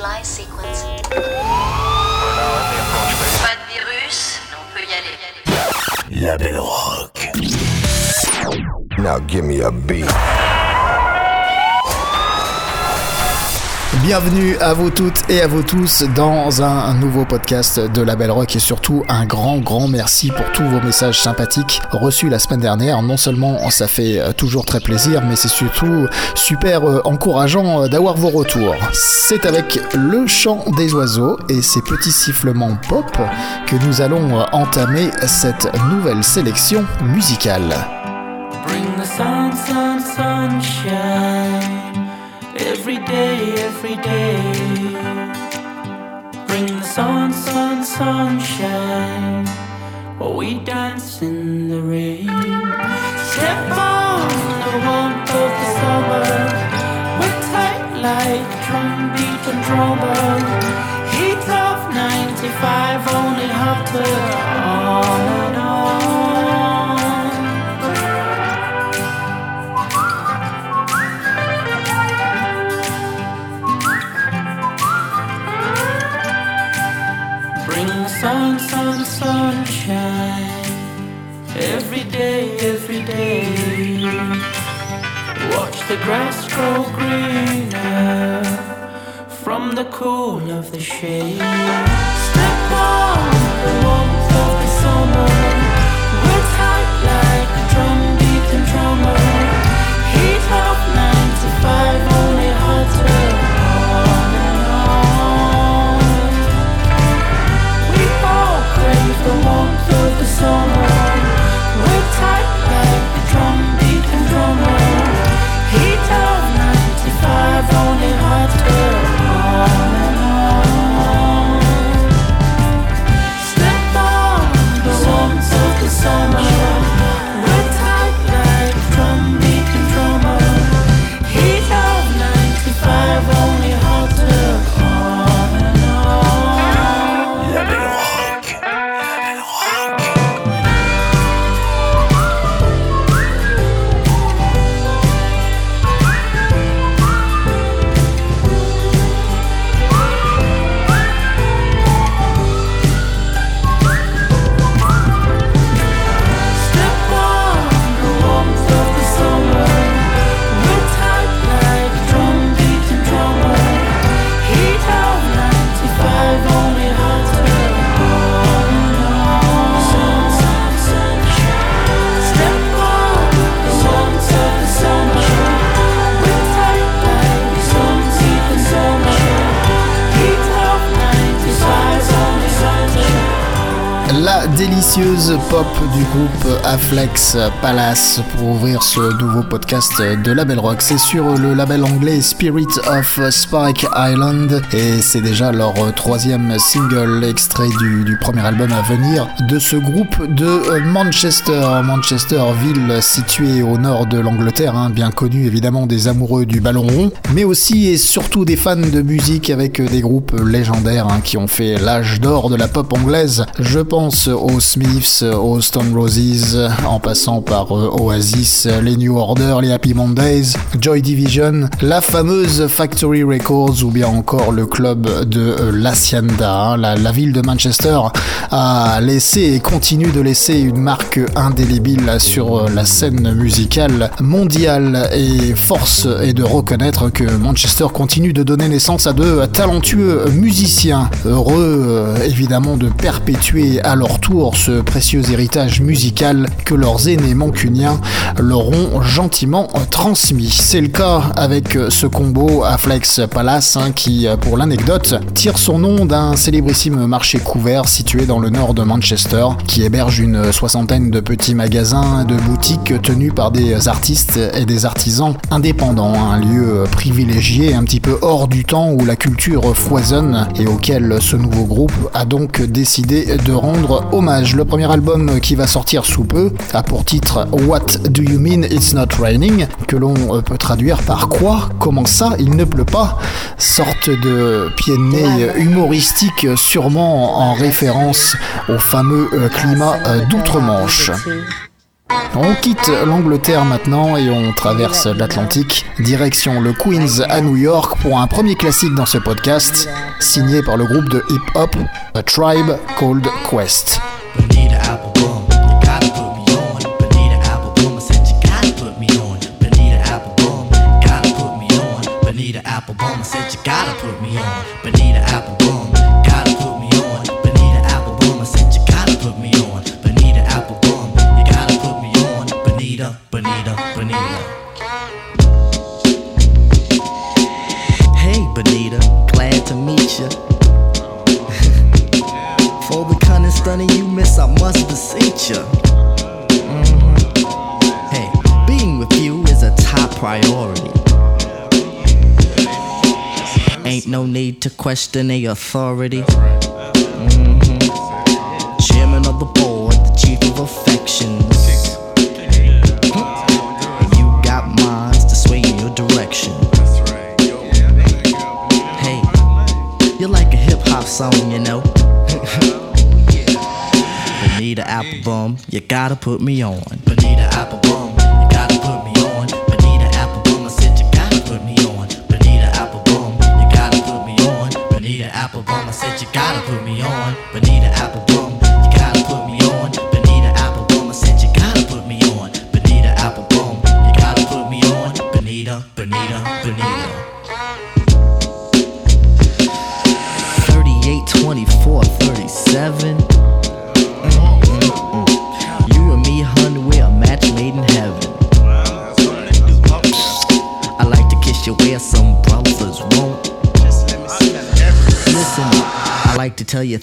Initialize sequence. Pas de virus, on peut y aller. La Belle Rock. Now give me a beat. Bienvenue à vous toutes et à vous tous dans un nouveau podcast de La Belle Rock et surtout un grand grand merci pour tous vos messages sympathiques reçus la semaine dernière. Non seulement ça fait euh, toujours très plaisir, mais c'est surtout super euh, encourageant euh, d'avoir vos retours. C'est avec le chant des oiseaux et ses petits sifflements pop que nous allons entamer cette nouvelle sélection musicale. Bring the sun, sun, sunshine. Every day, every day. Bring the sun, sun, sunshine. While we dance in the rain. Step on the warmth of the summer. We're tight like drum beat and drummer. Heat of 95, only hotter. On. Sun, sun, sunshine. Every day, every day. Watch the grass grow greener from the cool of the shade. Step on the warmth of the summer. We're tight like a drum beat and drummer. Heat of 95, only hotter. Of the Afflex Palace pour ouvrir ce nouveau podcast de Label Rock. C'est sur le label anglais Spirit of Spike Island et c'est déjà leur troisième single extrait du, du premier album à venir de ce groupe de Manchester. Manchester, ville située au nord de l'Angleterre, hein, bien connue évidemment des amoureux du ballon rond, mais aussi et surtout des fans de musique avec des groupes légendaires hein, qui ont fait l'âge d'or de la pop anglaise. Je pense aux Smiths, aux Stone Roses, en passant par euh, Oasis, les New Order, les Happy Mondays, Joy Division, la fameuse Factory Records ou bien encore le club de euh, l'Hacienda. hein. La, la ville de Manchester a laissé et continue de laisser une marque indélébile sur euh, la scène musicale mondiale et force est de reconnaître que Manchester continue de donner naissance à de talentueux musiciens heureux euh, évidemment de perpétuer à leur tour ce précieux héritage musical leurs aînés mancuniens leur ont gentiment transmis. C'est le cas avec ce combo Afflex Palace hein, qui, pour l'anecdote, tire son nom d'un célébrissime marché couvert situé dans le nord de Manchester qui héberge une soixantaine de petits magasins de boutiques tenus par des artistes et des artisans indépendants, un lieu privilégié un petit peu hors du temps où la culture foisonne et auquel ce nouveau groupe a donc décidé de rendre hommage. Le premier album qui va sortir sous peu a pour titre What Do You Mean It's Not Raining que l'on euh, peut traduire par quoi Comment ça Il ne pleut pas Sorte de pied de nez humoristique sûrement en référence au fameux euh, climat euh, d'outre-Manche. On quitte l'Angleterre maintenant et on traverse l'Atlantique, direction le Queens à New York pour un premier classique dans ce podcast, signé par le groupe de hip-hop A Tribe Called Quest. I said you gotta put me on. Bonita Applebum, gotta put me on. Bonita Applebum, I said you gotta put me on. Bonita Applebum, you gotta put me on. Bonita, Bonita, Bonita. Hey, Bonita, glad to meet you. For the cunning stunning you miss, I must beseech no need to question a authority. Mhm. Chairman of the board, the chief of affections. Hmm. You got minds to sway in your direction. Hey, you're like a hip hop song, you know. Bonita Applebum, you gotta put me on. Bonita Applebum,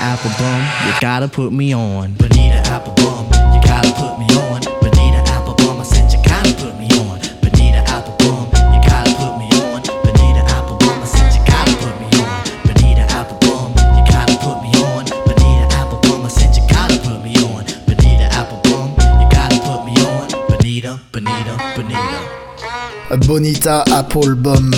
Bonita Applebum, you gotta put me on. Bonita Applebum, you gotta put me on. Bonita Applebum,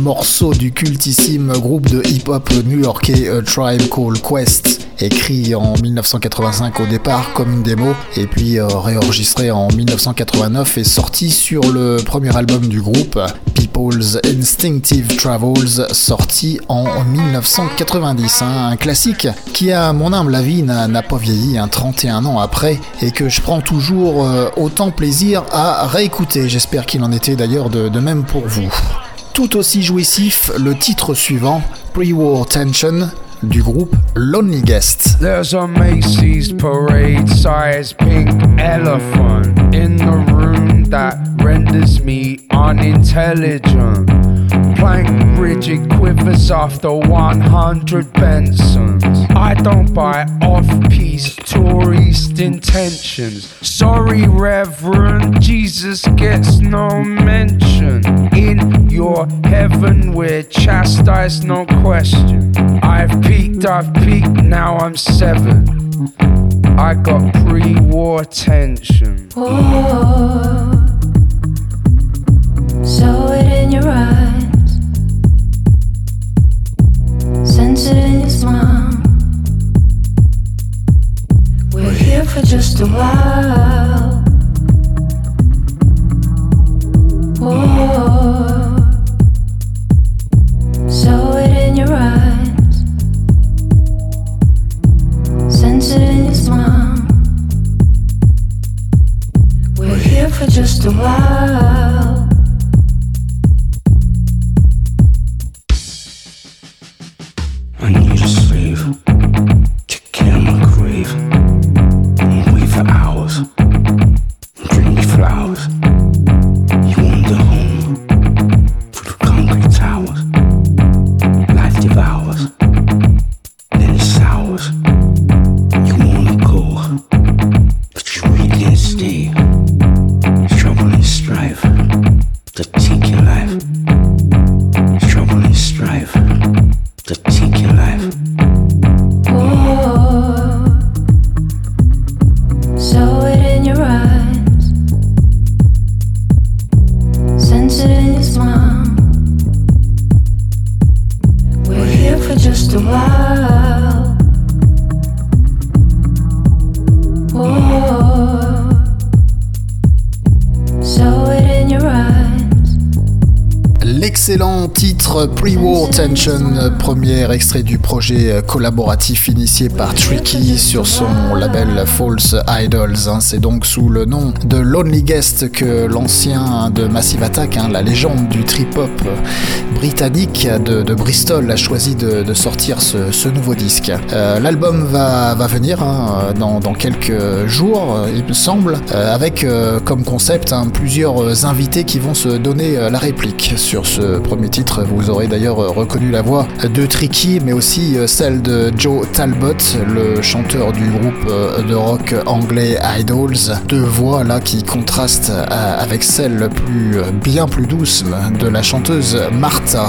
morceau du cultissime groupe de hip-hop new-yorkais A Tribe Called Quest, écrit en 1985 au départ comme une démo, et puis euh, réenregistré en 1989 et sorti sur le premier album du groupe, People's Instinctive Travels, sorti en 1990. hein. un classique qui, à mon humble avis, n'a pas vieilli un 31 ans après, et que je prends toujours euh, autant plaisir à réécouter. J'espère qu'il en était d'ailleurs de même pour vous. Tout aussi jouissif, le titre suivant, Pre-War Tension, du groupe Lonely Guest. There's a Macy's parade sized pink elephant in the room that renders me unintelligent. Plank rigid quivers after 100 Bensons. I don't buy off piece tourist intentions. Sorry, Reverend, Jesus gets no mention. In your heaven, we're chastised, no question. I've peaked, I've peaked, now I'm seven. I got pre war tension. Oh, saw it in your eyes, for just a while. Pre-War Tension, premier extrait du projet collaboratif initié par Tricky sur son label False Idols. hein. C'est donc sous le nom de Lonely Guest que l'ancien de Massive Attack, hein, la légende du trip-hop britannique de, Bristol, a choisi de, sortir ce, nouveau disque. Euh, L'album va, venir hein, dans, quelques jours, il me semble, euh, avec euh, comme concept plusieurs invités qui vont se donner la réplique sur ce premier titre. Aurez d'ailleurs euh, reconnu la voix de Tricky, mais aussi euh, celle de Joe Talbot, le chanteur du groupe euh, de rock anglais Idols. Deux voix là qui contrastent avec celle plus bien plus douce de la chanteuse Martha.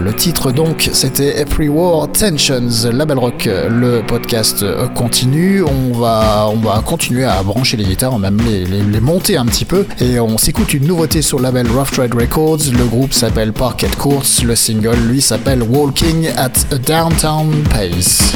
Le titre donc c'était Pre-War Tensions, Label Rock. Le podcast continue. On va on va continuer à brancher les guitares, même les, les, les monter un petit peu, et on s'écoute une nouveauté sur le label Rough Trade Records. Le groupe s'appelle Parquet Courts. Le single lui s'appelle Walking at a Downtown Pace.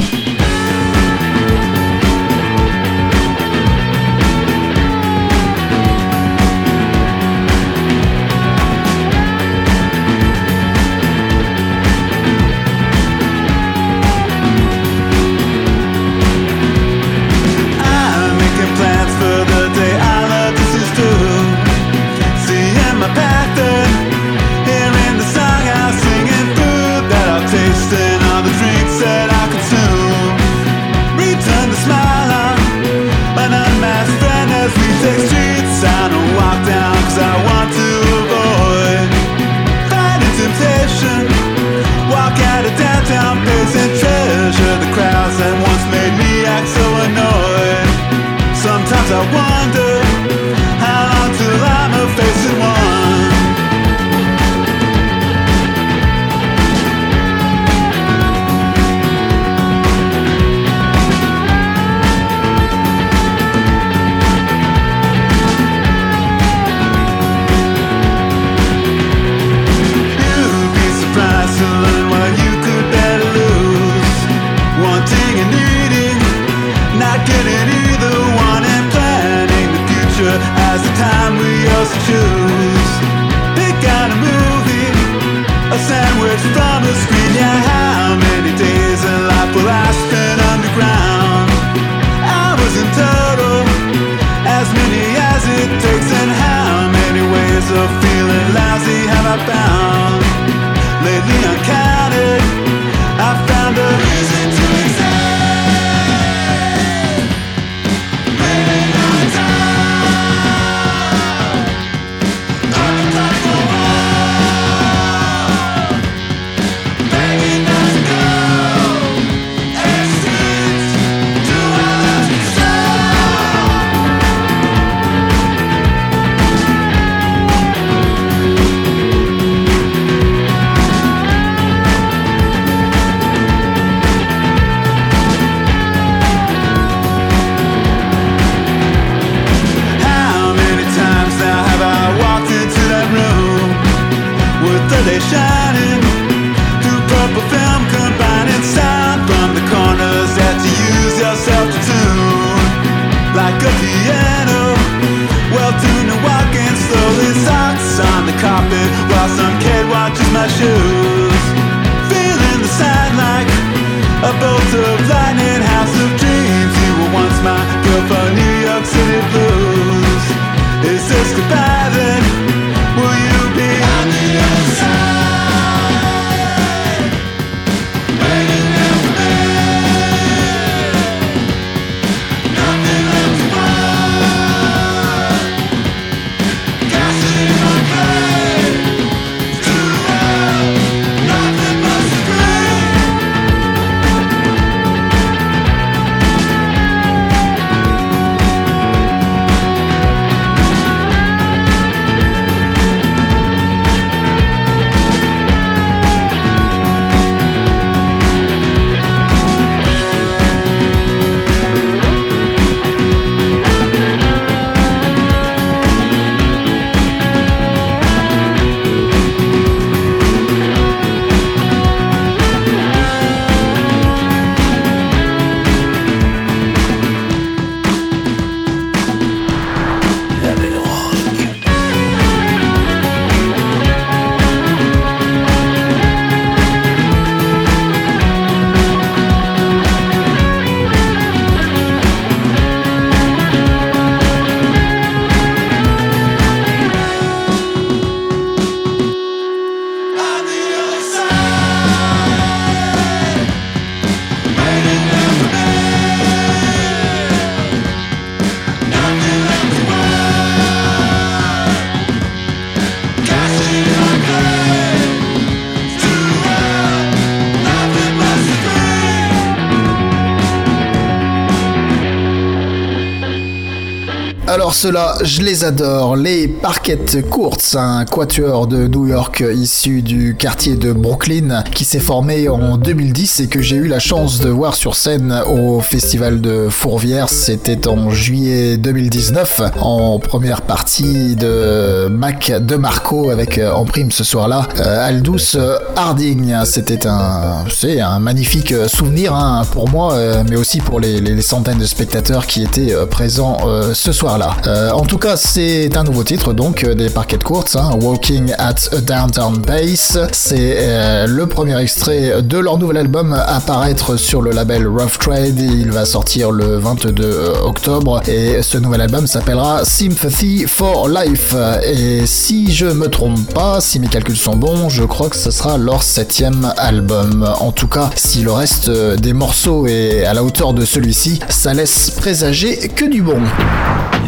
Alors ceux-là, je les adore. Les Parquet Courts, un quatuor de New York issu du quartier de Brooklyn qui s'est formé en 2010 et que j'ai eu la chance de voir sur scène au festival de Fourvière. C'était en juillet 2019 en première partie de Mac de Marco avec euh, en prime ce soir-là euh, Aldous Harding. C'était un, c'est un magnifique souvenir hein, pour moi, euh, mais aussi pour les, centaines de spectateurs qui étaient présents ce soir-là. Euh, en tout cas, c'est un nouveau titre donc euh, des Parquet Courts, hein, Walking at a Downtown Base. C'est euh, le premier extrait de leur nouvel album à apparaître sur le label Rough Trade. Il va sortir le 22 octobre et ce nouvel album s'appellera Sympathy for Life. Et si je me trompe pas, si mes calculs sont bons, je crois que ce sera leur septième album. En tout cas, si le reste des morceaux est à la hauteur de celui-ci, ça laisse présager que du bon.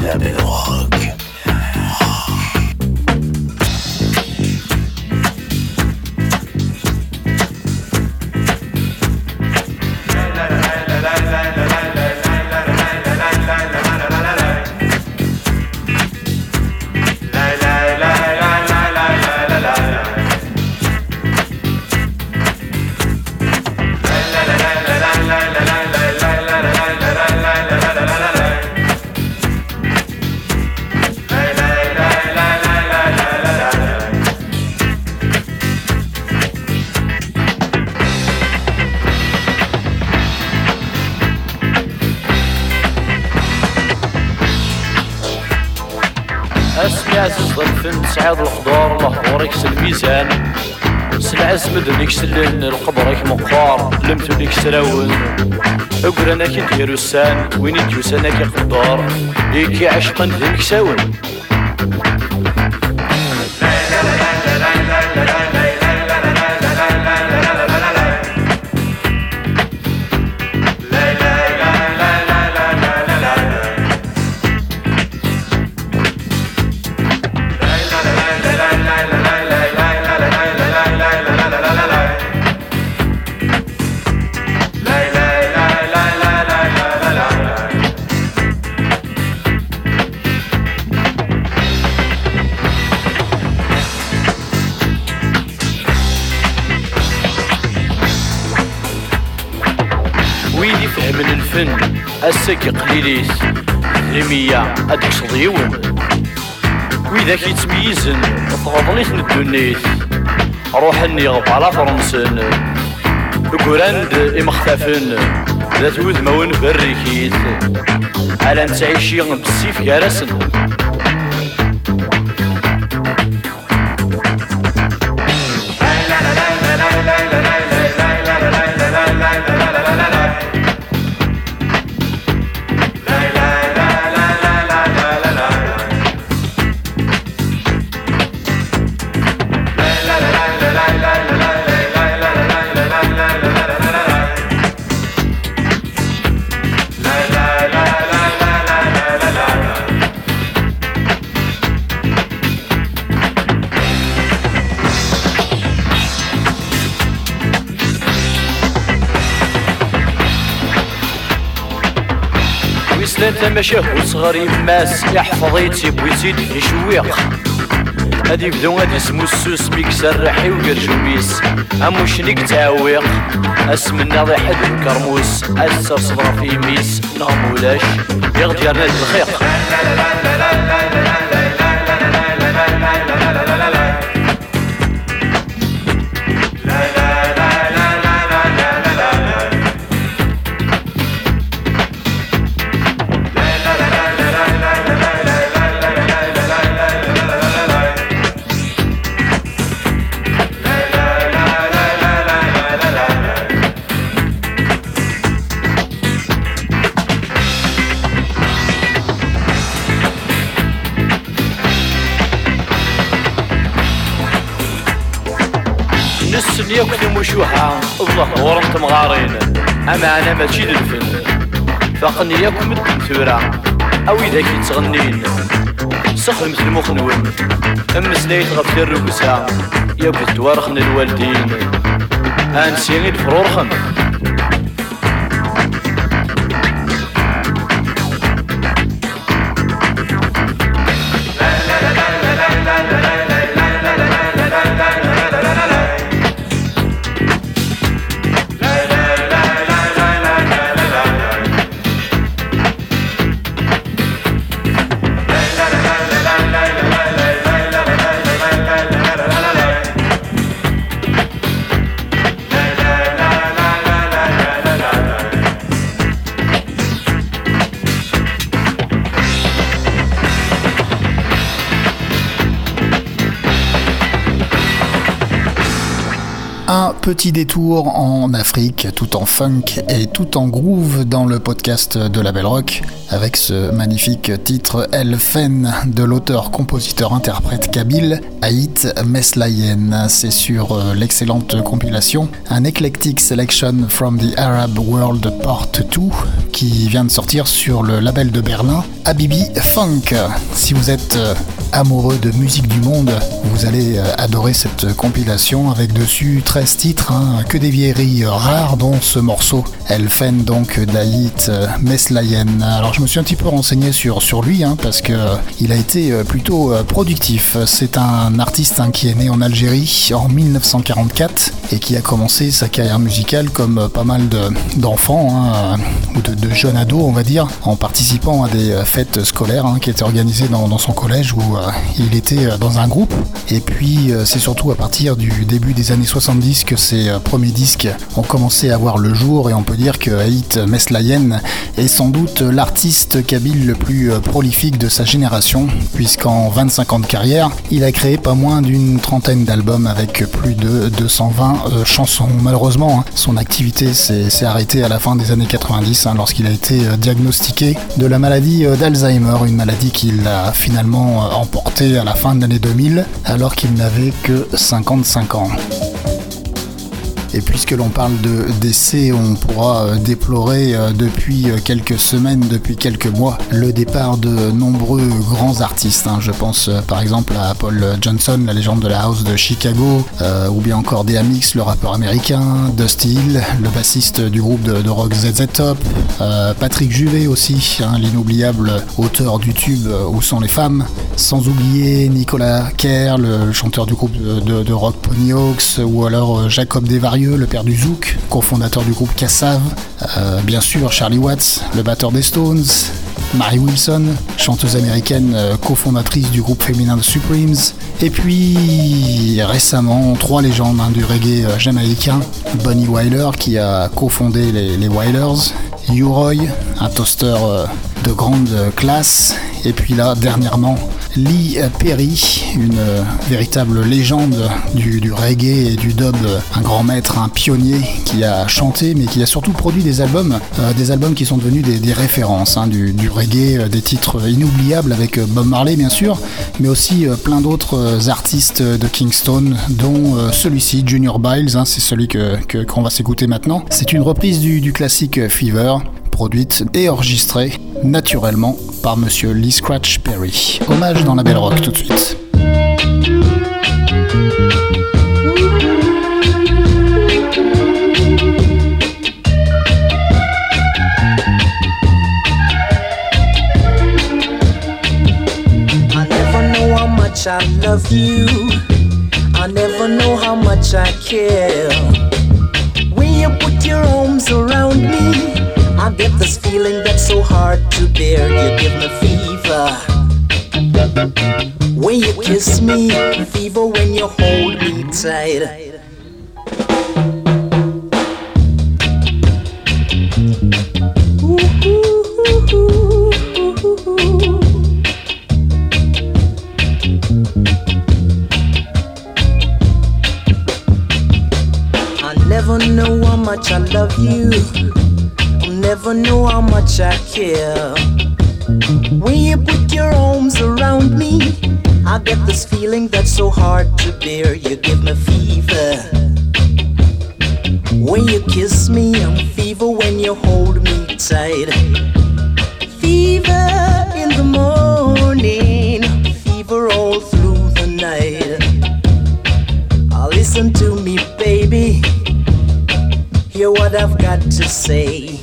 La belle rock. اسمع تصدر فيلم سعاد الخضار الله وراك سلميزان سلع زمد ليك سلهن القبرك مقار لمثلك سراون اقرانا كي ديرو السان وين يتوسانا إيه كي قدار ليكي عشقا ليك ساون الفن الساقي قليليس رمية هذيك صديون وإذا يتميزن تفضليت الدنيس روح النيغ على فرنسن كوراند إمختفن ذات وذ موين بريكيت على نتعيشي بالسيف تماشاه وصغار يماس يحفظ يتسيب ويزيد يشويق هادي بدو هادي اسمو السوس ميك سرحي وقرجوميس أمو شنيك تعويق اسم الناضي حد كرموس أسر صبرا في ميس نغمولاش يغدي الخيق. الله. انت مغارين. أما أنا ماشي للفن. فقنياكم الدكتورة. أو إذا كي تغنين. سخدمت المخ نون مسليت غف الرقصة يا بدوارخن الوالدين. انسيني الفرورخن petit détour en Afrique, tout en funk et tout en groove dans le podcast de la Belle Rock, avec ce magnifique titre El Fen de l'auteur-compositeur-interprète kabyle Haït Meslayen. C'est sur euh, l'excellente compilation Un Eclectic Selection from the Arab World Part 2 qui vient de sortir sur le label de Berlin Habibi Funk. Si vous êtes euh, amoureux de musique du monde, vous allez euh, adorer cette compilation avec dessus 13 titres, hein, que des vieilleries rares, dont ce morceau Elfen, donc d'Aït Meslayen. Me suis un petit peu renseigné sur, lui, hein, parce que euh, il a été plutôt productif. C'est un artiste hein, qui est né en Algérie en 1944 et qui a commencé sa carrière musicale comme pas mal d'enfants ou de, jeunes ados, on va dire, en participant à des fêtes scolaires qui étaient organisées dans, son collège où il était dans un groupe. Et puis c'est surtout à partir du début des années 70 que ses euh, premiers disques ont commencé à voir le jour et on peut dire que Haït Meslayen est sans doute l'artiste kabyle le plus euh, prolifique de sa génération puisqu'en 25 ans de carrière, il a créé pas moins d'une trentaine d'albums avec plus de 220 euh, chansons. Malheureusement, hein, son activité s'est arrêtée à la fin des années 90 hein, lorsqu'il a été diagnostiqué de la maladie d'Alzheimer, une maladie qu'il a finalement emportée à la fin de l'année 2000 alors qu'il n'avait que 55 ans. Et puisque l'on parle de décès, on pourra euh, déplorer euh, depuis euh, quelques semaines, depuis quelques mois, le départ de nombreux grands artistes. Hein. Je pense par exemple à Paul Johnson, la légende de la house de Chicago, ou bien encore DMX, le rappeur américain, Dusty Hill, le bassiste du groupe de, rock ZZ Top, Patrick Juvet aussi, hein, l'inoubliable auteur du tube Où sont les femmes, sans oublier Nicolas Kerr, le chanteur du groupe de, rock Pony Hawks, ou alors Jacob Le père du Zouk, cofondateur du groupe Cassav, euh, bien sûr Charlie Watts, le batteur des Stones, Mary Wilson, chanteuse américaine euh, cofondatrice du groupe féminin The Supremes, et puis récemment trois légendes hein, du reggae euh, jamaïcain, Bonnie Wyler qui a cofondé les, les Wylers, U-Roy, un toaster de grande classe, et puis là dernièrement Lee Perry, une euh, véritable légende du, reggae et du dub, un grand maître, un pionnier qui a chanté mais qui a surtout produit des albums, euh, des albums qui sont devenus des, références hein, du, reggae, euh, des titres inoubliables avec Bob Marley bien sûr, mais aussi plein d'autres artistes de Kingston, dont celui-ci, Junior Biles, hein, c'est celui que qu'on va s'écouter maintenant. C'est une reprise du, du classique Fever produite et enregistrée naturellement par monsieur Lee Scratch Perry. Hommage dans la belle rock tout de suite. I love you. I never know how much I care. I get this feeling that's so hard to bear. You give me fever. When you kiss me, fever when you hold me tight. I never know how much I love you never know how much I care. When you put your arms around me, I get this feeling that's so hard to bear. You give me fever. When you kiss me, I'm fever when you hold me tight. Fever in the morning, fever all through the night. Oh, listen to me, baby. Hear what I've got to say.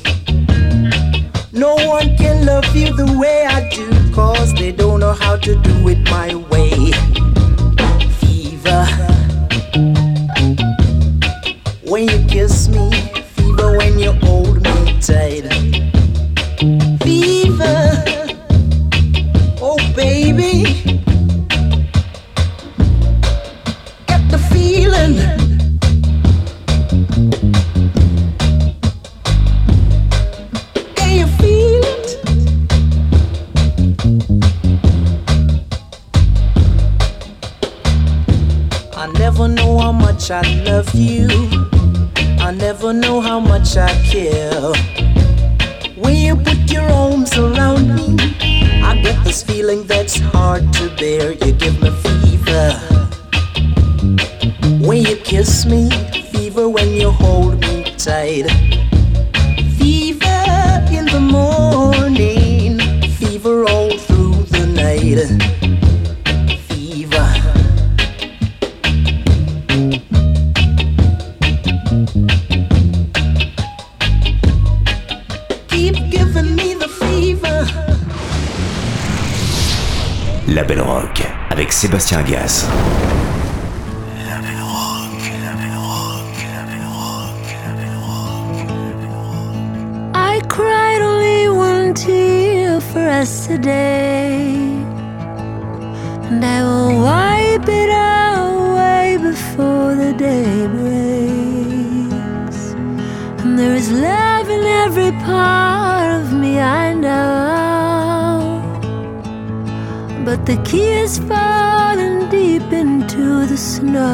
The key is falling deep into the snow.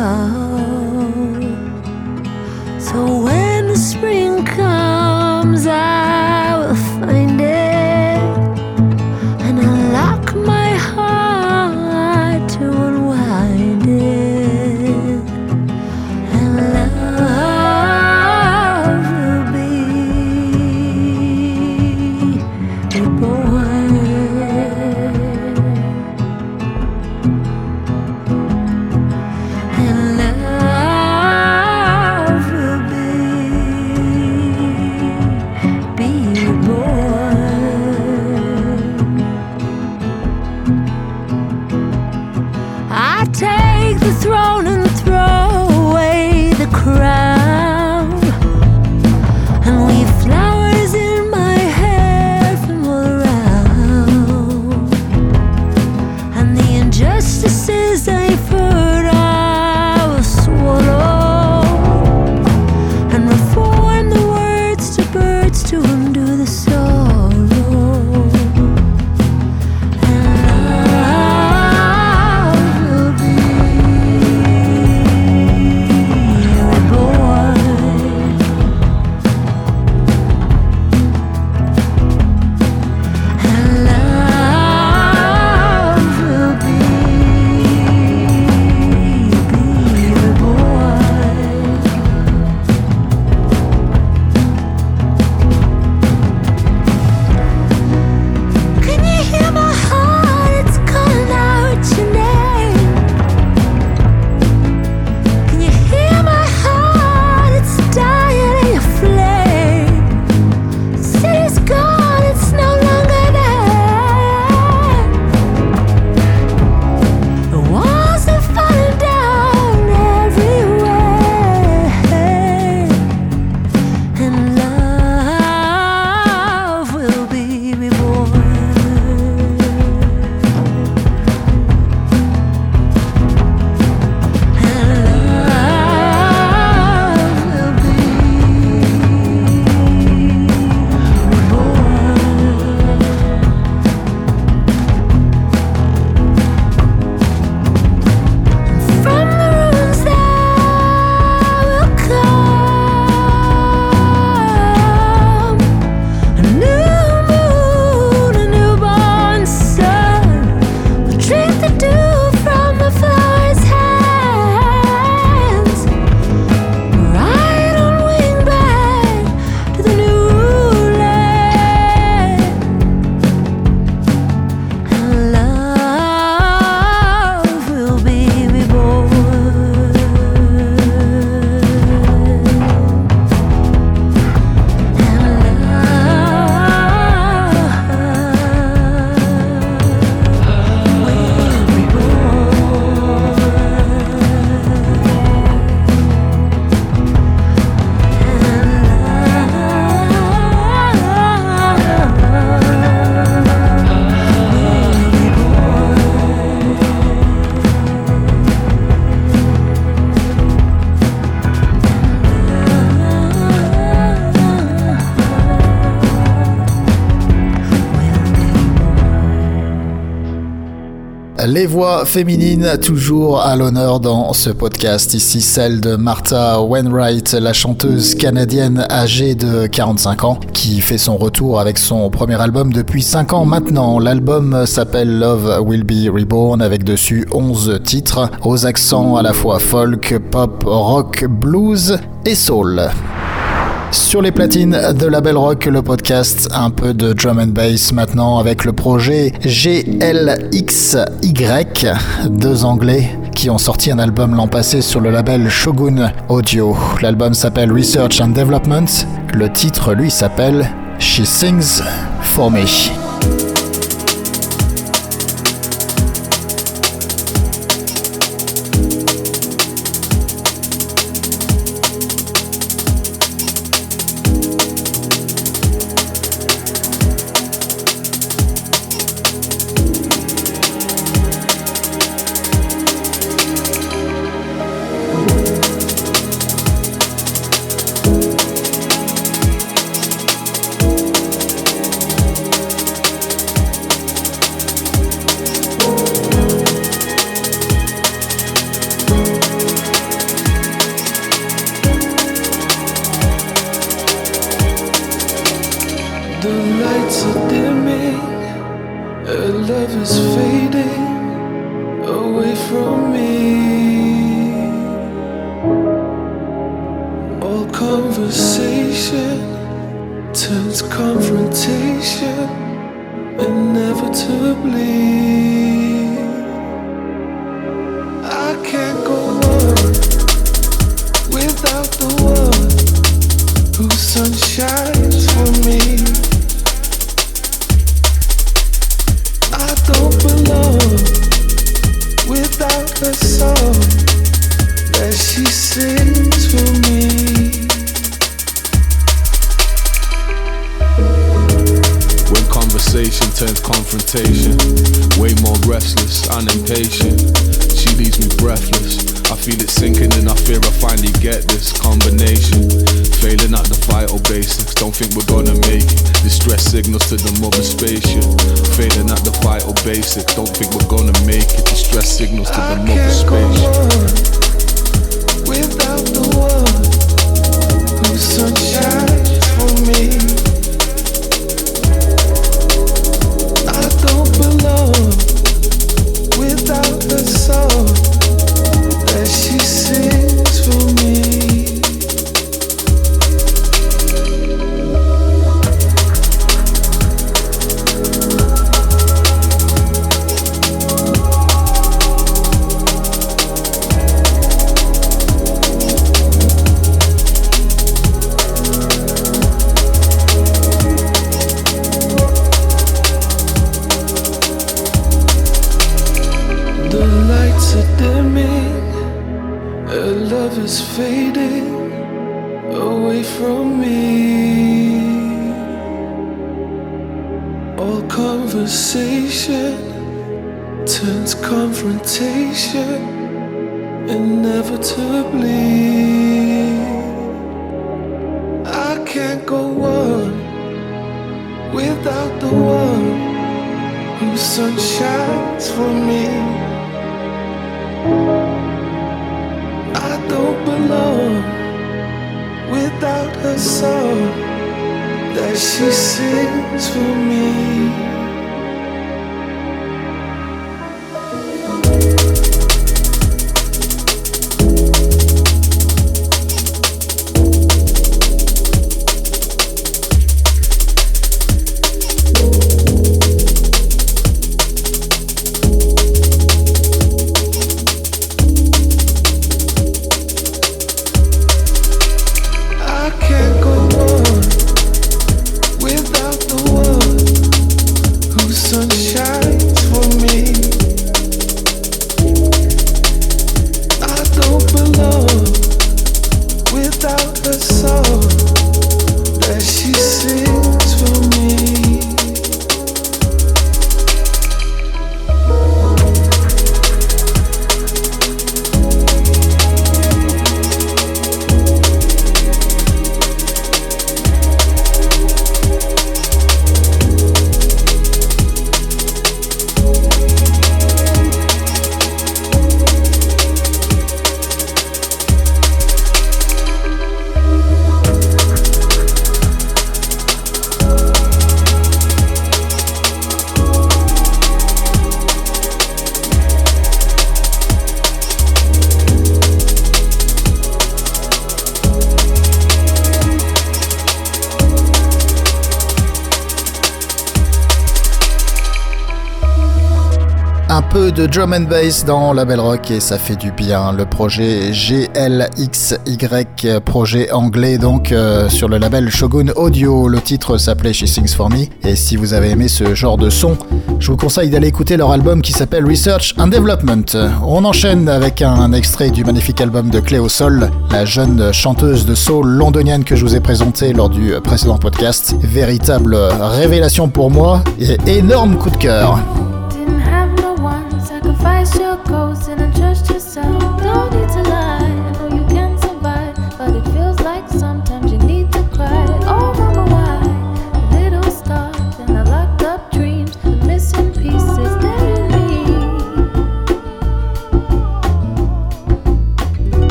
So when the spring comes, I Les voix féminines toujours à l'honneur dans ce podcast. Ici celle de Martha Wainwright, la chanteuse canadienne âgée de 45 ans, qui fait son retour avec son premier album depuis 5 ans maintenant. L'album s'appelle Love Will Be Reborn avec dessus 11 titres aux accents à la fois folk, pop, rock, blues et soul. Sur les platines de la Belle Rock, le podcast, un peu de drum and bass maintenant avec le projet GLXY, deux anglais qui ont sorti un album l'an passé sur le label Shogun Audio. L'album s'appelle Research and Development, le titre lui s'appelle She Sings For Me. restless and impatient. She leaves me breathless. I feel it sinking and I fear I finally get this combination. Failing at the vital basics, don't think we're gonna make it. Distress signals to the mother spaceship. Failing at the vital basics, don't think we're gonna make it. Distress signals to the mother spaceship. Without the one for me. Drum bass dans la belle rock et ça fait du bien. Le projet GLXY, projet anglais donc euh, sur le label Shogun Audio. Le titre s'appelait She Sings For Me. Et si vous avez aimé ce genre de son, je vous conseille d'aller écouter leur album qui s'appelle Research and Development. On enchaîne avec un extrait du magnifique album de Cléo Sol, la jeune chanteuse de soul londonienne que je vous ai présentée lors du précédent podcast. Véritable révélation pour moi et énorme coup de cœur. still goes in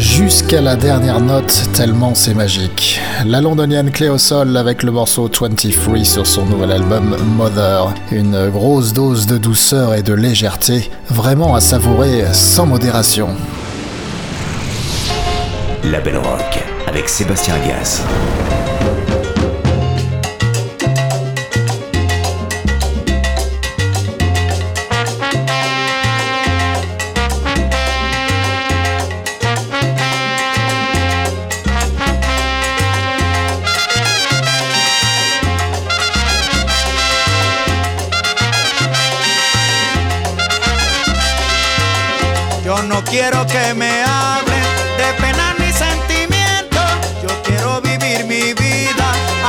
jusqu'à la dernière note, tellement c'est magique. La londonienne Cléo Sol avec le morceau 23 sur son nouvel album Mother. Une grosse dose de douceur et de légèreté, vraiment à savourer sans modération. La Belle Rock avec Sébastien Gas. Quiero que me hablen de pena ni sentimiento. Yo quiero vivir mi vida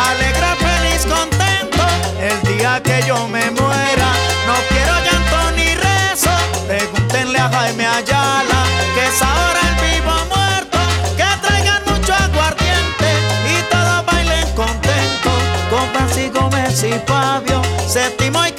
alegre, feliz, contento. El día que yo me muera, no quiero llanto ni rezo. Pregúntenle a Jaime Ayala, que es ahora el vivo muerto. Que traigan mucho aguardiente y todos bailen contentos. Con Francisco Gómez y Fabio, séptimo y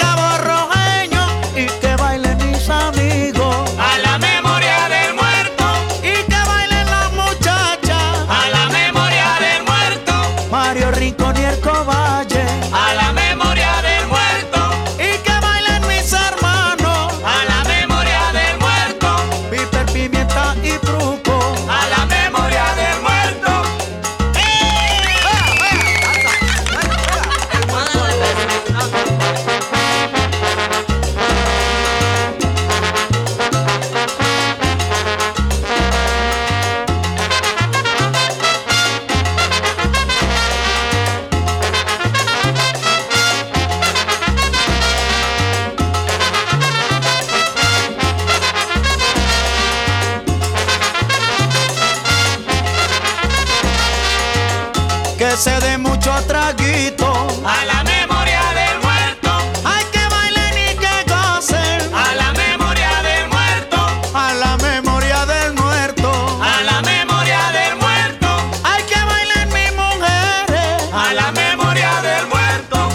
que se dé mucho traguito a la memoria del muerto. Hay que bailen y que gocen a la memoria del muerto. A la memoria del muerto. A la memoria del muerto. Hay que bailen mis mujeres a la memoria del muerto.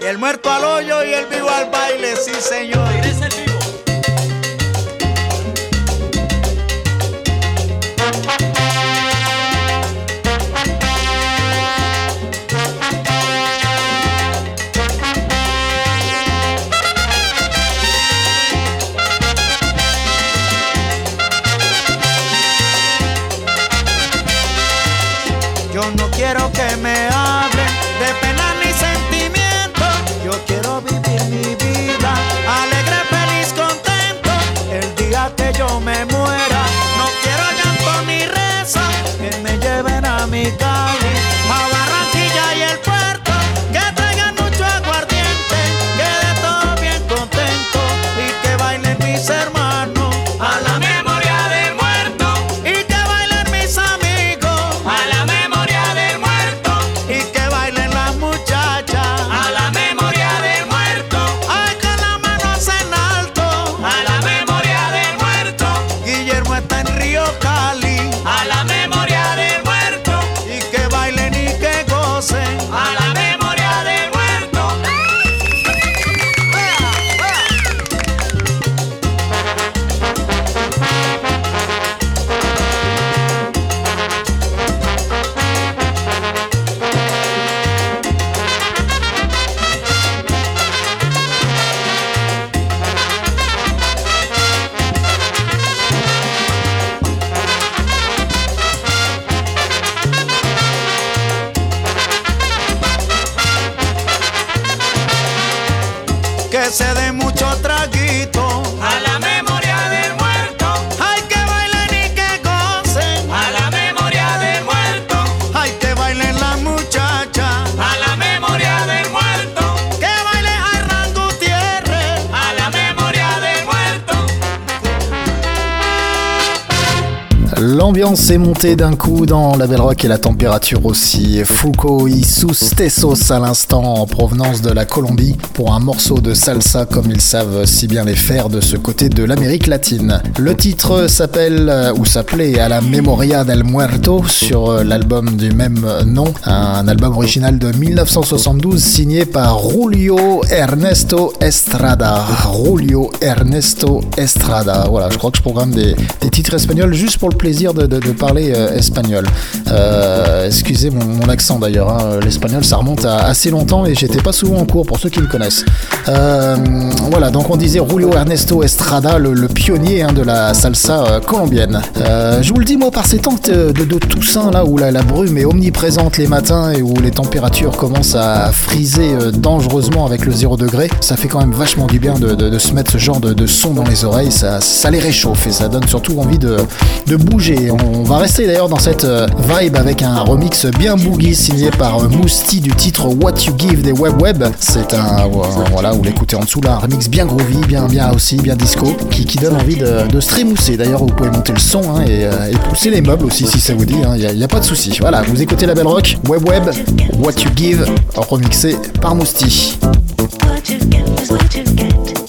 Y el muerto al hoyo y el vivo al baile, sí señor. Que se L'ambiance est montée d'un coup dans la Belle Rock et la température aussi. Foucault y sus tesos à l'instant en provenance de la Colombie pour un morceau de salsa comme ils savent si bien les faire de ce côté de l'Amérique latine. Le titre s'appelle euh, ou s'appelait À la Memoria del Muerto sur euh, l'album du même nom, un album original de 1972 signé par Julio Ernesto Estrada. Julio Ernesto Estrada. Voilà, je crois que je programme des, des titres espagnols juste pour le plaisir de, de- parler euh, espagnol. Euh, excusez mon, accent d'ailleurs, hein, l'espagnol ça remonte à assez longtemps et j'étais pas souvent en cours pour ceux qui me connaissent. Euh, voilà, donc on disait Julio Ernesto Estrada, le, le pionnier hein, de la salsa colombienne. Je vous le dis, moi, par ces temps de, de- Toussaint, là où la, brume est omniprésente les matins et où les températures commencent à friser dangereusement avec le 0 degré, ça fait quand même vachement du bien de, de- se mettre ce genre de, son dans les oreilles, ça, ça les réchauffe et ça donne surtout envie de, de bouger. Va rester d'ailleurs dans cette euh, vibe avec un remix bien boogie signé par euh, Mousti du titre What You Give des Web Web. C'est un, euh, voilà, vous l'écoutez en dessous là, un remix bien groovy, bien, bien aussi, bien disco, qui, donne envie de, de se. D'ailleurs, vous pouvez monter le son hein, et, pousser les meubles aussi si ça vous dit, il n'y a, pas de souci. Voilà, vous écoutez la belle rock, Web Web, What You Give, remixé par Mousti. What you is what you get.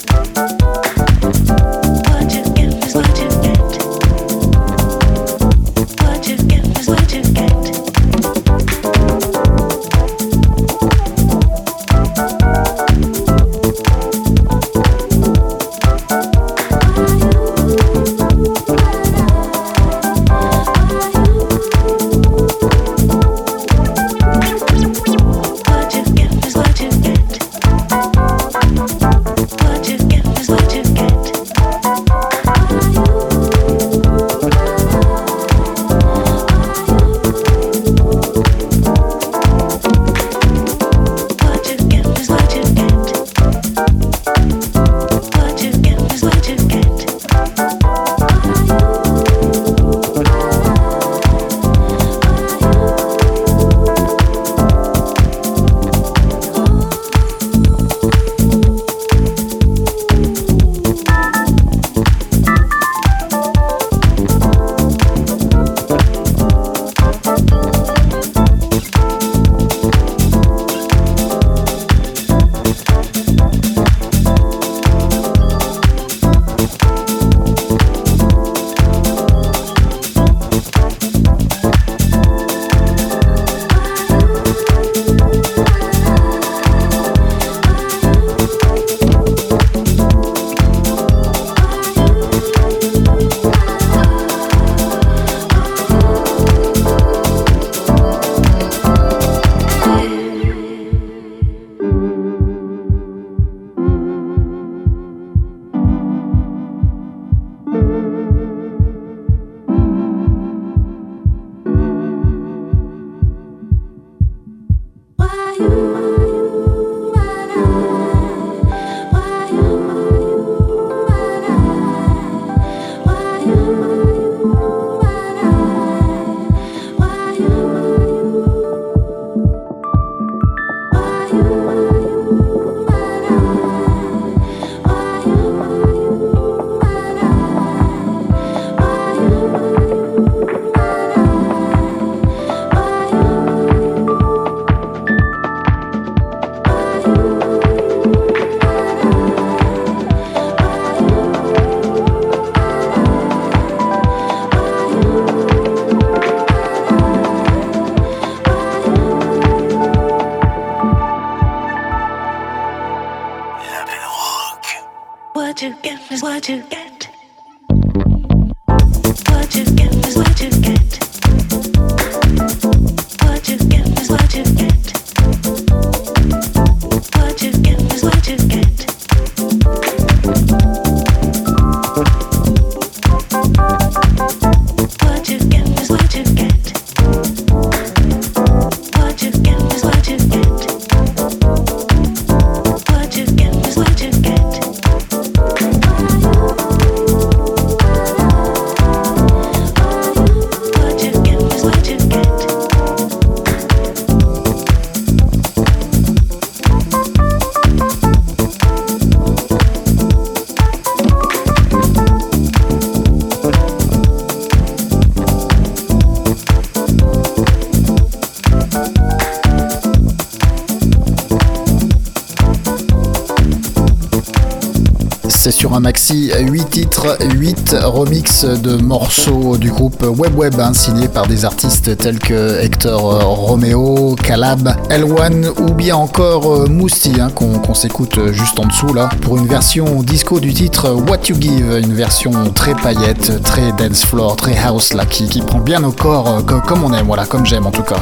Un maxi 8 titres, 8 remixes de morceaux du groupe Web Web, hein, signés par des artistes tels que Hector Romeo, Calab, L1 ou bien encore euh, Mousti, hein, qu'on s'écoute juste en dessous là, pour une version disco du titre What You Give, une version très paillette, très dance floor, très house là, qui, qui prend bien au corps euh, comme on aime, voilà, comme j'aime en tout cas.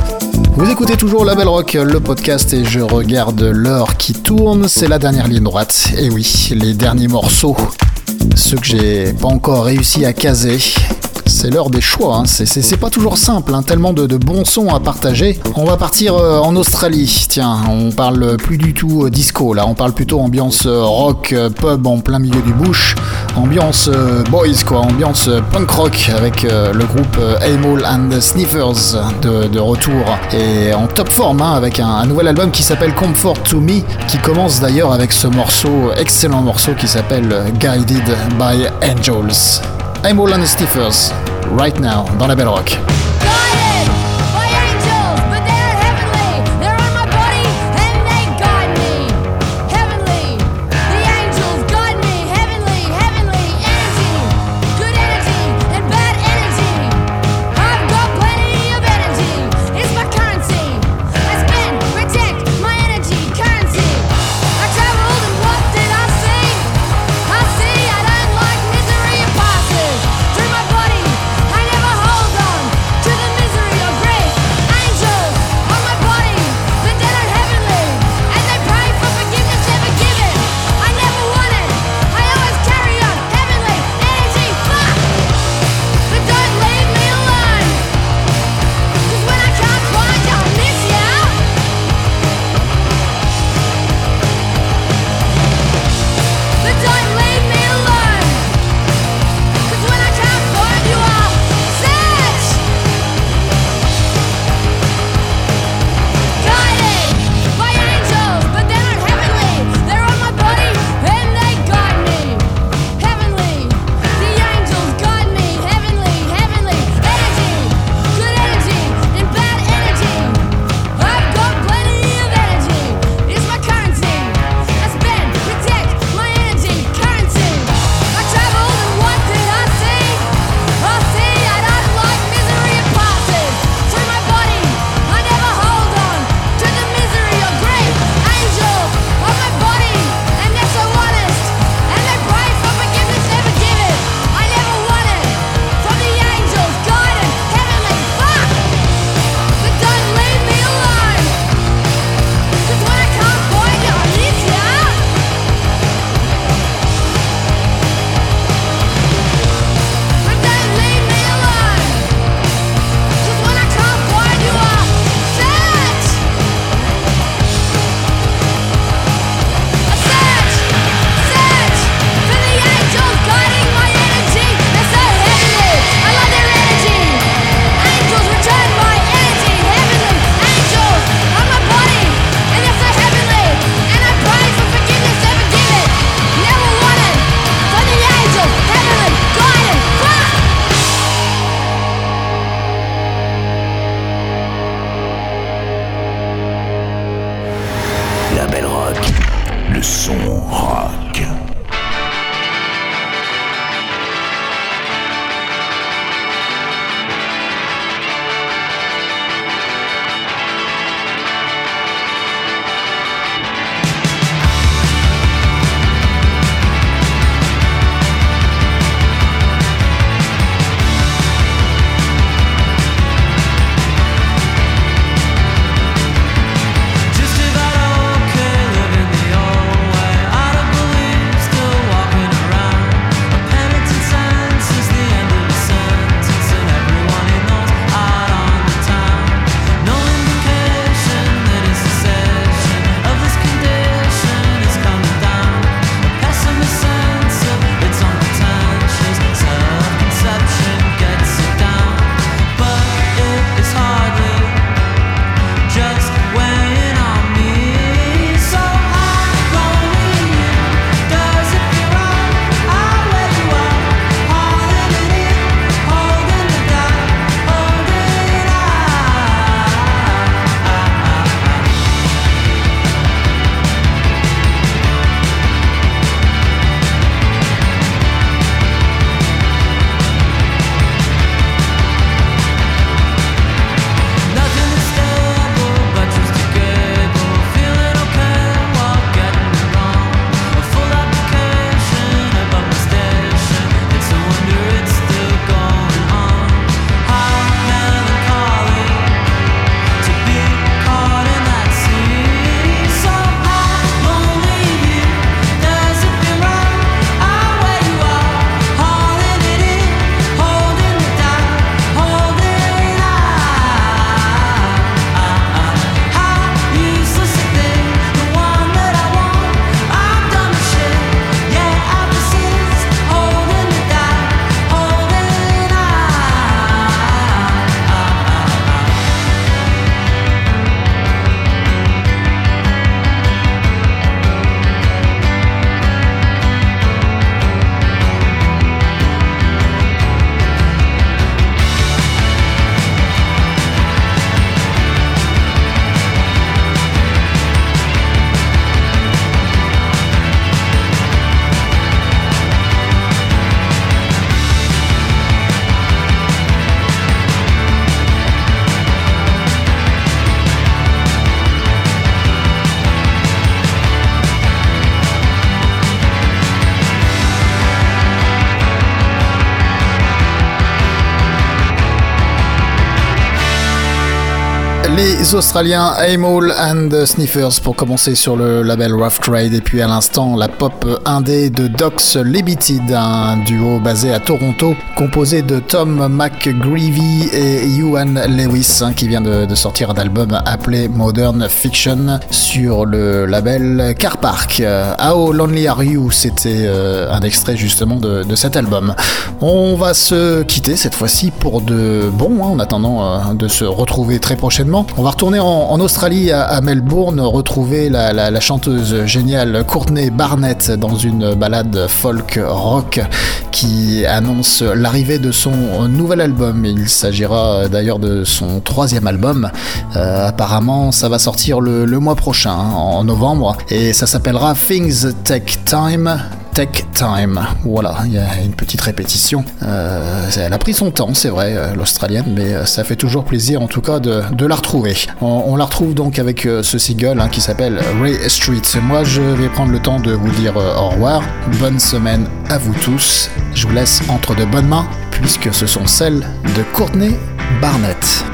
Vous écoutez toujours La Belle Rock, le podcast, et je regarde l'heure qui tourne, c'est la dernière ligne droite. Et oui, les derniers morceaux, ceux que j'ai pas encore réussi à caser c'est l'heure des choix. Hein. C'est pas toujours simple, hein. tellement de, bons sons à partager. On va partir euh, en Australie. Tiens, on parle plus du tout euh, disco là, on parle plutôt ambiance euh, rock, pub en plein milieu du bush, ambiance boys quoi, ambiance punk rock avec le groupe Amol and Sniffers de, retour et en top forme hein, avec un, nouvel album qui s'appelle Comfort to Me, qui commence d'ailleurs avec ce morceau, excellent morceau qui s'appelle Guided by Angels. I'm Roland Stiffers, right now, dans la Belle Rock. Les Australiens Amol and Sniffers pour commencer sur le label Rough Trade et puis à l'instant la pop indé de Docs Limited, un duo basé à Toronto composé de Tom McGreevy et Ewan Lewis hein, qui vient de, sortir un album appelé Modern Fiction sur le label Car Park. How Lonely Are You c'était euh, un extrait justement de, de, cet album. On va se quitter cette fois-ci pour de bon hein, en attendant euh, de se retrouver très prochainement. On va retourner en, Australie, à, Melbourne, retrouver la, chanteuse géniale Courtney Barnett dans une balade folk rock qui annonce l'arrivée de son nouvel album. Il s'agira d'ailleurs de son troisième album. Euh, apparemment, ça va sortir le, le mois prochain, hein, en novembre, et ça s'appellera Things Take Time. Tech Time. Voilà, il y a une petite répétition. Euh, elle a pris son temps, c'est vrai, euh, l'Australienne, mais euh, ça fait toujours plaisir en tout cas de, la retrouver. On, la retrouve donc avec ce single hein, qui s'appelle Ray Street. Moi, je vais prendre le temps de vous dire au revoir. Bonne semaine à vous tous. Je vous laisse entre de bonnes mains, puisque ce sont celles de Courtney Barnett.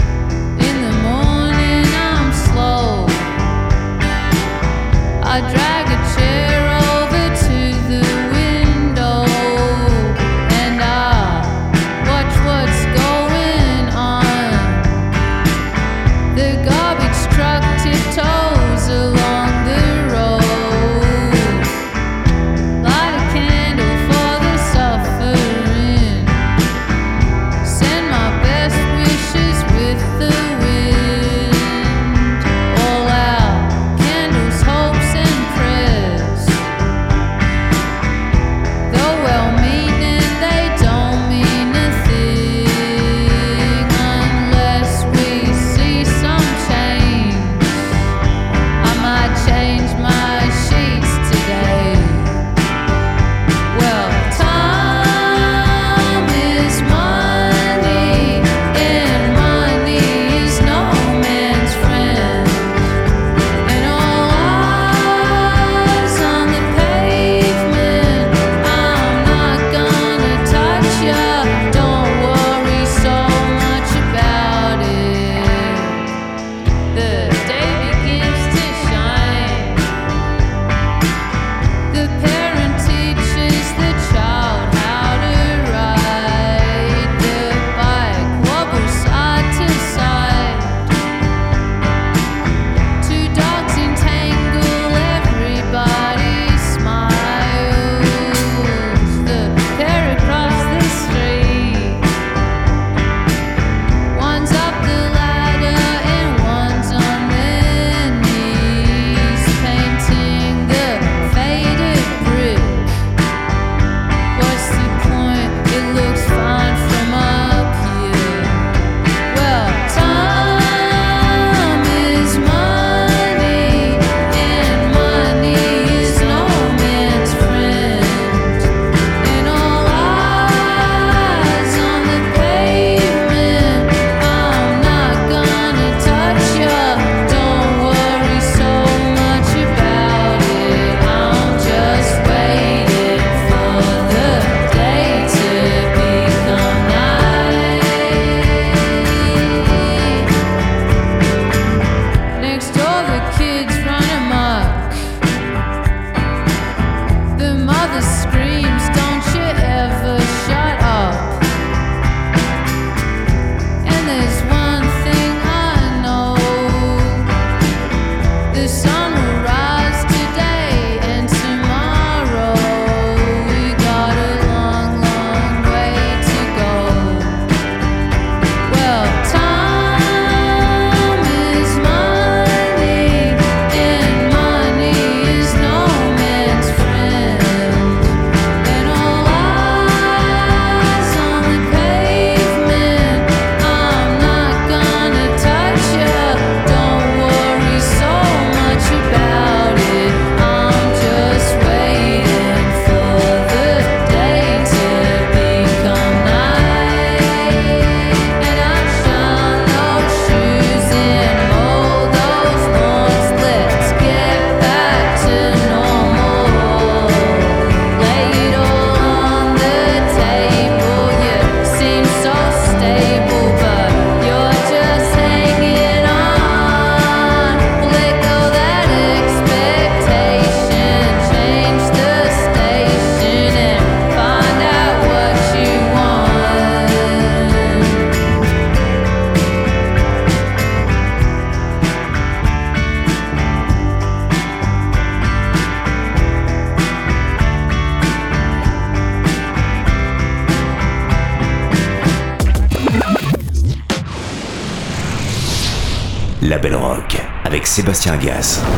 Sébastien Gas.